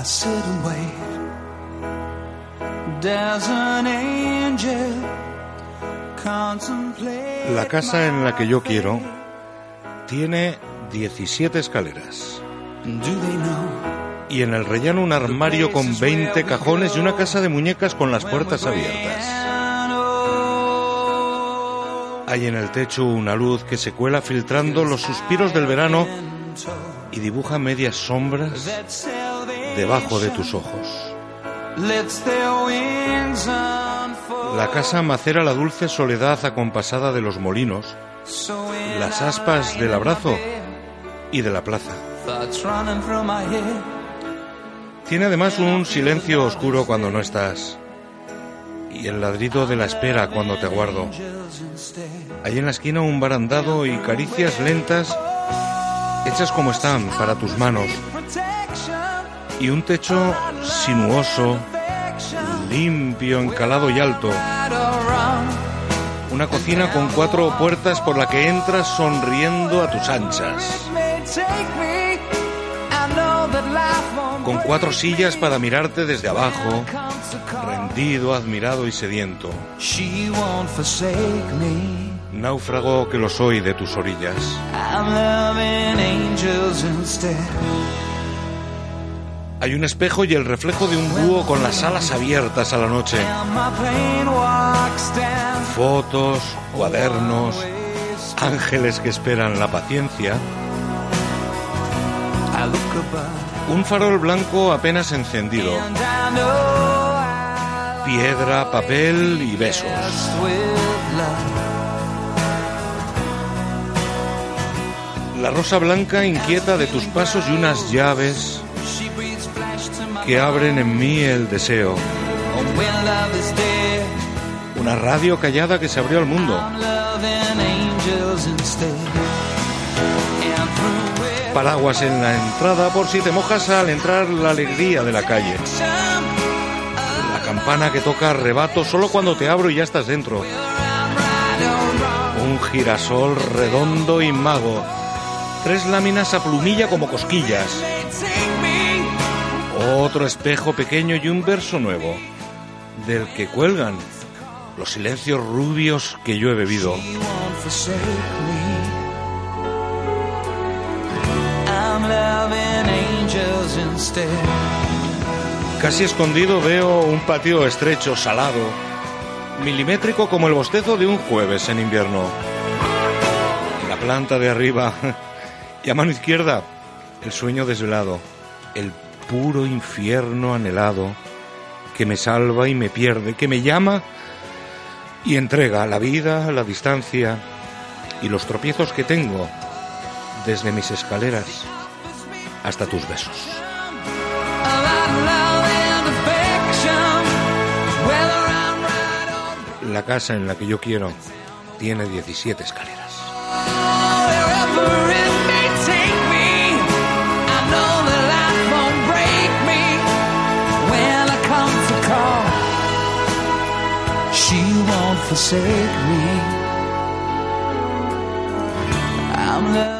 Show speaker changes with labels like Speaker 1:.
Speaker 1: I sit and wait. There's an angel contemplate
Speaker 2: La casa en la que yo quiero tiene 17 escaleras.
Speaker 1: Do they know
Speaker 2: Y en el rellano un armario con 20 cajones y una casa de muñecas con las puertas abiertas. Hay en el techo una luz que se cuela filtrando los suspiros del verano y dibuja medias sombras debajo de tus ojos. La casa macera la dulce soledad acompasada de los molinos, las aspas del abrazo y de la plaza. Tiene además un silencio oscuro cuando no estás y el ladrido de la espera cuando te
Speaker 1: instead.
Speaker 2: Hay en la esquina un barandado y caricias lentas hechas como están para tus manos y un techo sinuoso, limpio, encalado y alto. Una cocina con cuatro puertas por la que entras sonriendo a tus anchas. Con cuatro sillas para mirarte desde abajo, rendido, admirado y sediento. Náufrago que lo soy de tus orillas. Hay un espejo y el reflejo de un búho con las alas abiertas a la noche. Fotos, cuadernos, ángeles que esperan la paciencia. Un farol blanco apenas encendido. Piedra, papel y besos. La rosa blanca inquieta de tus pasos y unas llaves que abren en mí el deseo. Una radio callada que se abrió al mundo. Paraguas en la entrada por si te mojas al entrar la alegría de la calle. La campana que toca rebato solo cuando te abro y ya estás dentro. Un girasol redondo y mago. Tres láminas a plumilla como cosquillas. Otro espejo pequeño y un verso nuevo. Del que cuelgan los silencios rubios que yo he bebido. Casi escondido veo un patio estrecho, salado, milimétrico como el bostezo de un jueves en invierno. La planta de arriba y a mano izquierda el sueño desvelado, el puro infierno anhelado que me salva y me pierde, que me llama y entrega la vida, la distancia y los tropiezos que tengo desde mis escaleras hasta tus besos. La casa en la que yo quiero tiene 17 escaleras.
Speaker 1: Forsake me. I'm loving